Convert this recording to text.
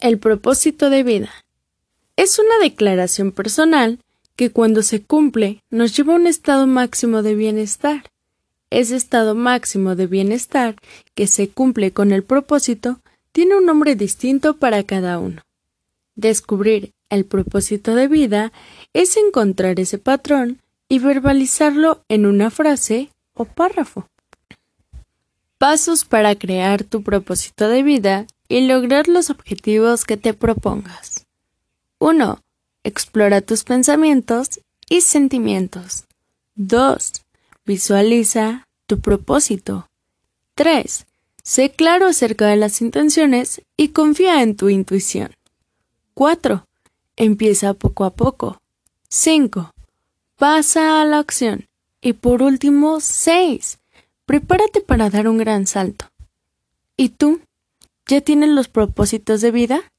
El propósito de vida. Es una declaración personal que cuando se cumple nos lleva a un estado máximo de bienestar. Ese estado máximo de bienestar que se cumple con el propósito tiene un nombre distinto para cada uno. Descubrir el propósito de vida es encontrar ese patrón y verbalizarlo en una frase o párrafo. Pasos para crear tu propósito de vida y lograr los objetivos que te propongas. 1. Explora tus pensamientos y sentimientos. 2. Visualiza tu propósito. 3. Sé claro acerca de las intenciones y confía en tu intuición. 4. Empieza poco a poco. 5. Pasa a la acción. Y por último, 6. Prepárate para dar un gran salto. ¿Y tú? ¿Ya tienes los propósitos de vida?